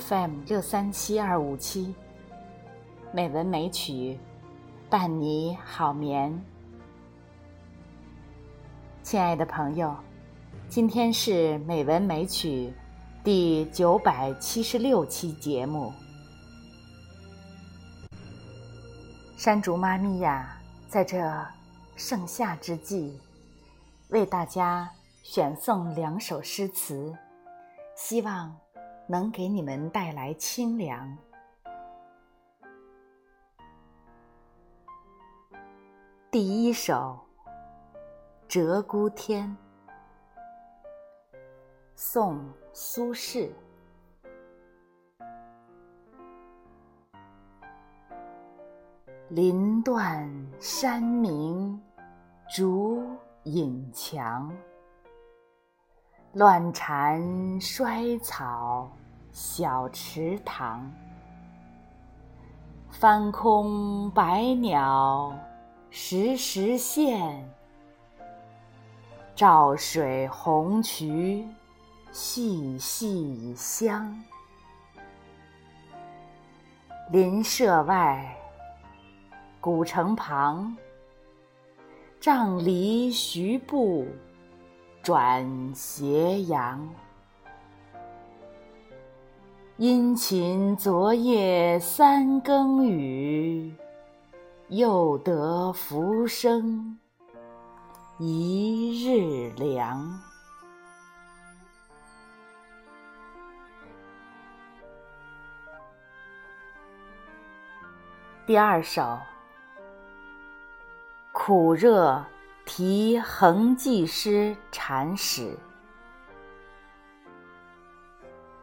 FM 六三七二五七，美文美曲，伴你好眠。亲爱的朋友，今天是美文美曲第九百七十六期节目。山竹妈咪呀，在这盛夏之际，为大家选送两首诗词，希望能给你们带来清凉。第一首《鹧鸪天》，宋·苏轼。林断山明竹影墙，乱蝉衰草小池塘。翻空白鸟时时现，照水红衢细细香。林舍外。古城旁，杖藜徐步转斜阳。殷勤昨夜三更雨，又得浮生一日凉。第二首。苦热题衡记诗禅史，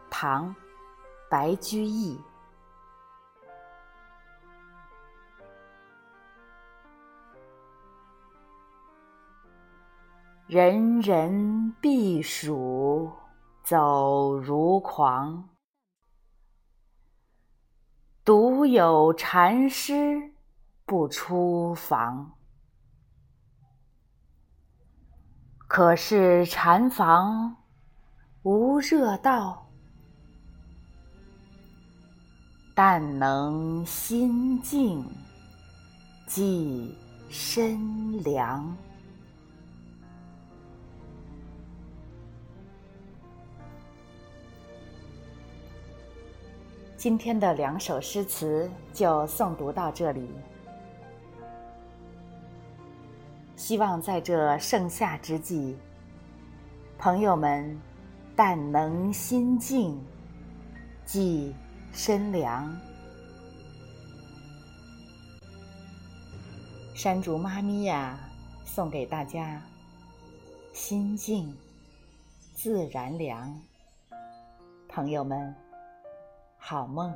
唐·白居易。人人避暑走如狂，独有禅师不出房。可是禅房无热道，但能心静即身凉。今天的两首诗词就诵读到这里。希望在这盛夏之际，朋友们但能心静，即身凉。山竹妈咪呀，送给大家：心静自然凉。朋友们，好梦。